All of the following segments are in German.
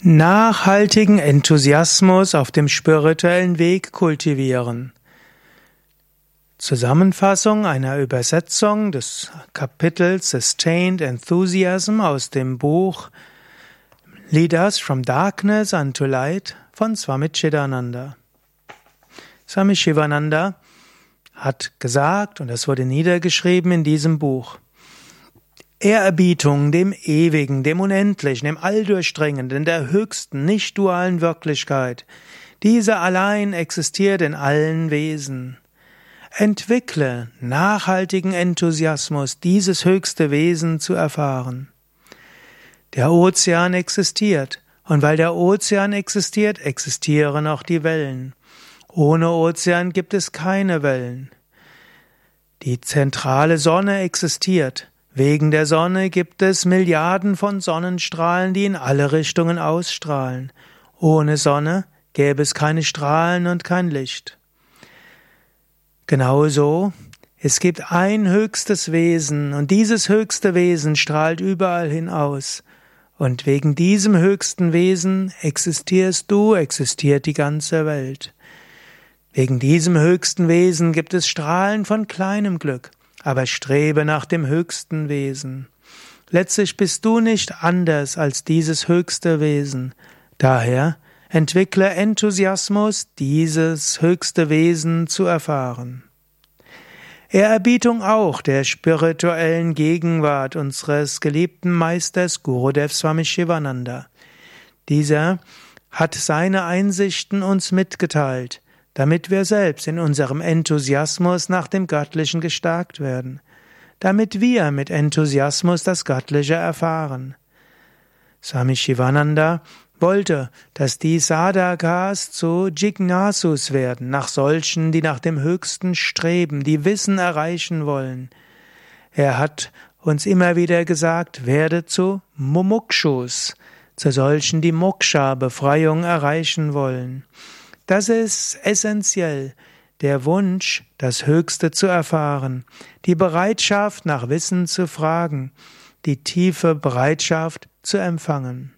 Nachhaltigen Enthusiasmus auf dem spirituellen Weg kultivieren. Zusammenfassung einer Übersetzung des Kapitels Sustained Enthusiasm aus dem Buch Lead Us from Darkness unto Light von Swami Chidananda. Swami Shivananda hat gesagt, und das wurde niedergeschrieben in diesem Buch, Ehrerbietung dem Ewigen, dem Unendlichen, dem Alldurchdringenden, der höchsten, nicht dualen Wirklichkeit. Diese allein existiert in allen Wesen. Entwickle nachhaltigen Enthusiasmus, dieses höchste Wesen zu erfahren. Der Ozean existiert, und weil der Ozean existiert, existieren auch die Wellen. Ohne Ozean gibt es keine Wellen. Die zentrale Sonne existiert, Wegen der Sonne gibt es Milliarden von Sonnenstrahlen, die in alle Richtungen ausstrahlen. Ohne Sonne gäbe es keine Strahlen und kein Licht. Genauso, es gibt ein höchstes Wesen und dieses höchste Wesen strahlt überall hinaus. Und wegen diesem höchsten Wesen existierst du, existiert die ganze Welt. Wegen diesem höchsten Wesen gibt es Strahlen von kleinem Glück aber strebe nach dem höchsten Wesen. Letztlich bist du nicht anders als dieses höchste Wesen. Daher entwickle Enthusiasmus, dieses höchste Wesen zu erfahren. Ehrerbietung auch der spirituellen Gegenwart unseres geliebten Meisters Gurudev Swami Shivananda. Dieser hat seine Einsichten uns mitgeteilt damit wir selbst in unserem Enthusiasmus nach dem Göttlichen gestärkt werden, damit wir mit Enthusiasmus das Göttliche erfahren. Swami Shivananda wollte, dass die Sadhakas zu Jignasus werden, nach solchen, die nach dem Höchsten streben, die Wissen erreichen wollen. Er hat uns immer wieder gesagt, werde zu Mumukshus, zu solchen, die Moksha, Befreiung erreichen wollen. Das ist essentiell. Der Wunsch, das Höchste zu erfahren, die Bereitschaft, nach Wissen zu fragen, die tiefe Bereitschaft zu empfangen.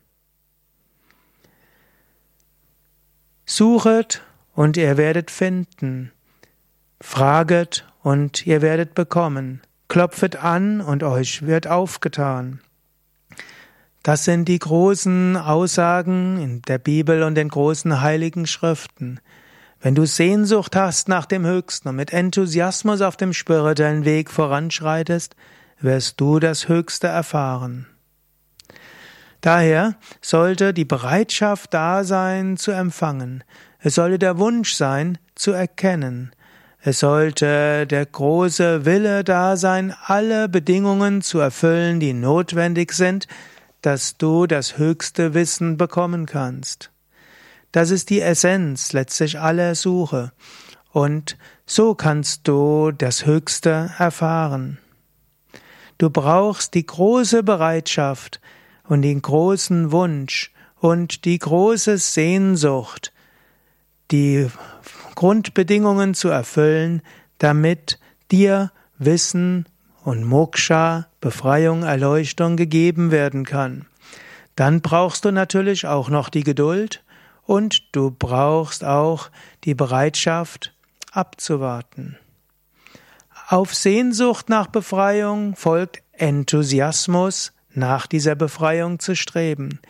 Suchet und ihr werdet finden. Fraget und ihr werdet bekommen. Klopfet an und euch wird aufgetan. Das sind die großen Aussagen in der Bibel und den großen heiligen Schriften. Wenn du Sehnsucht hast nach dem Höchsten und mit Enthusiasmus auf dem spirituellen Weg voranschreitest, wirst du das Höchste erfahren. Daher sollte die Bereitschaft da sein, zu empfangen. Es sollte der Wunsch sein, zu erkennen. Es sollte der große Wille da sein, alle Bedingungen zu erfüllen, die notwendig sind, dass du das höchste Wissen bekommen kannst. Das ist die Essenz letztlich aller Suche. Und so kannst du das Höchste erfahren. Du brauchst die große Bereitschaft und den großen Wunsch und die große Sehnsucht, die Grundbedingungen zu erfüllen, damit dir Wissen und Moksha, Befreiung, Erleuchtung gegeben werden kann. Dann brauchst du natürlich auch noch die Geduld und du brauchst auch die Bereitschaft abzuwarten. Auf Sehnsucht nach Befreiung folgt Enthusiasmus, nach dieser Befreiung zu streben.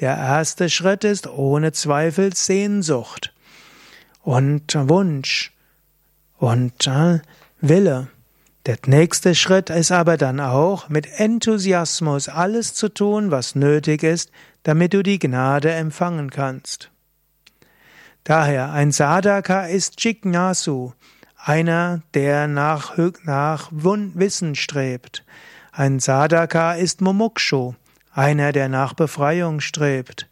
Der erste Schritt ist ohne Zweifel Sehnsucht und Wunsch und äh, Wille. Der nächste Schritt ist aber dann auch, mit Enthusiasmus alles zu tun, was nötig ist, damit du die Gnade empfangen kannst. Daher, ein Sadhaka ist Jignasu, einer, der nach, nach Wissen strebt. Ein Sadhaka ist Mumukshu, einer, der nach Befreiung strebt.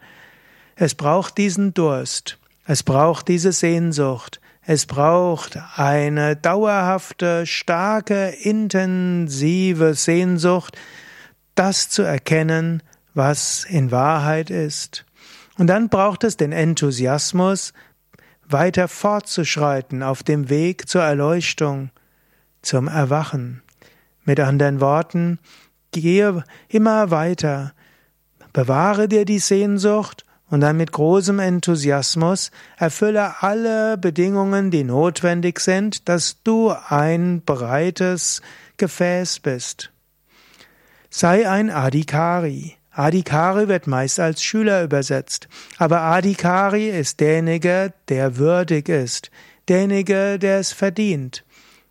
Es braucht diesen Durst, es braucht diese Sehnsucht, es braucht eine dauerhafte, starke, intensive Sehnsucht, das zu erkennen, was in Wahrheit ist. Und dann braucht es den Enthusiasmus, weiter fortzuschreiten auf dem Weg zur Erleuchtung, zum Erwachen. Mit anderen Worten, gehe immer weiter, bewahre dir die Sehnsucht und dann mit großem Enthusiasmus erfülle alle Bedingungen, die notwendig sind, dass du ein breites Gefäß bist. Sei ein Adhikari. Adhikari wird meist als Schüler übersetzt, aber Adhikari ist derjenige, der würdig ist, derjenige, der es verdient.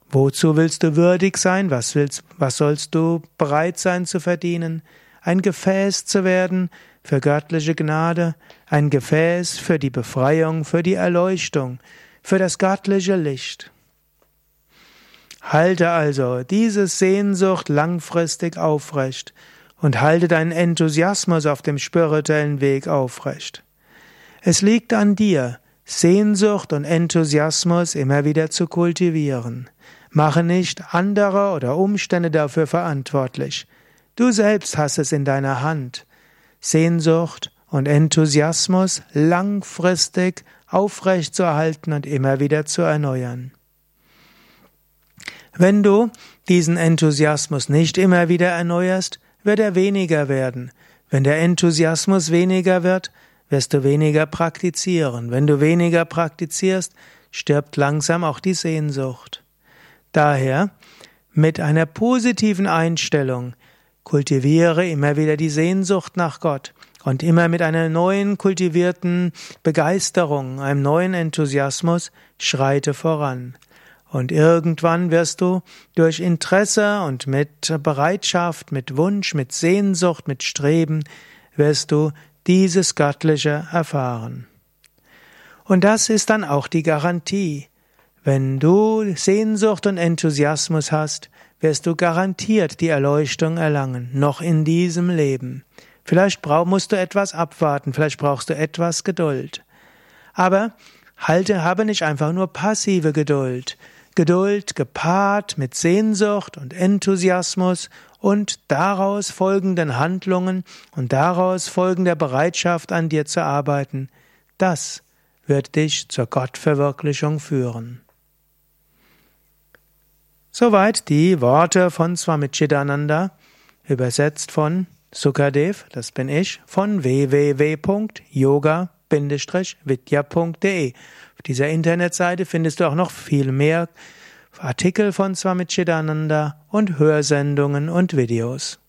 Wozu willst du würdig sein? Was willst, was sollst du bereit sein zu verdienen? Ein Gefäß zu werden für göttliche Gnade, ein Gefäß für die Befreiung, für die Erleuchtung, für das göttliche Licht. Halte also diese Sehnsucht langfristig aufrecht und halte deinen Enthusiasmus auf dem spirituellen Weg aufrecht. Es liegt an dir, Sehnsucht und Enthusiasmus immer wieder zu kultivieren. Mache nicht andere oder Umstände dafür verantwortlich. Du selbst hast es in deiner Hand. Sehnsucht und Enthusiasmus langfristig aufrechtzuerhalten und immer wieder zu erneuern. Wenn du diesen Enthusiasmus nicht immer wieder erneuerst, wird er weniger werden. Wenn der Enthusiasmus weniger wird, wirst du weniger praktizieren. Wenn du weniger praktizierst, stirbt langsam auch die Sehnsucht. Daher, mit einer positiven Einstellung, kultiviere immer wieder die Sehnsucht nach Gott und immer mit einer neuen kultivierten Begeisterung, einem neuen Enthusiasmus schreite voran. Und irgendwann wirst du durch Interesse und mit Bereitschaft, mit Wunsch, mit Sehnsucht, mit Streben, wirst du dieses Göttliche erfahren. Und das ist dann auch die Garantie. Wenn du Sehnsucht und Enthusiasmus hast, wirst du garantiert die Erleuchtung erlangen, noch in diesem Leben. Vielleicht musst du etwas abwarten, vielleicht brauchst du etwas Geduld. Aber halte, habe nicht einfach nur passive Geduld. Geduld gepaart mit Sehnsucht und Enthusiasmus und daraus folgenden Handlungen und daraus folgender Bereitschaft an dir zu arbeiten, das wird dich zur Gottverwirklichung führen. Soweit die Worte von Swami Chidananda, übersetzt von Sukadev, das bin ich, von www.yoga vidya.de. Auf dieser Internetseite findest du auch noch viel mehr Artikel von Swami Chidananda und Hörsendungen und Videos.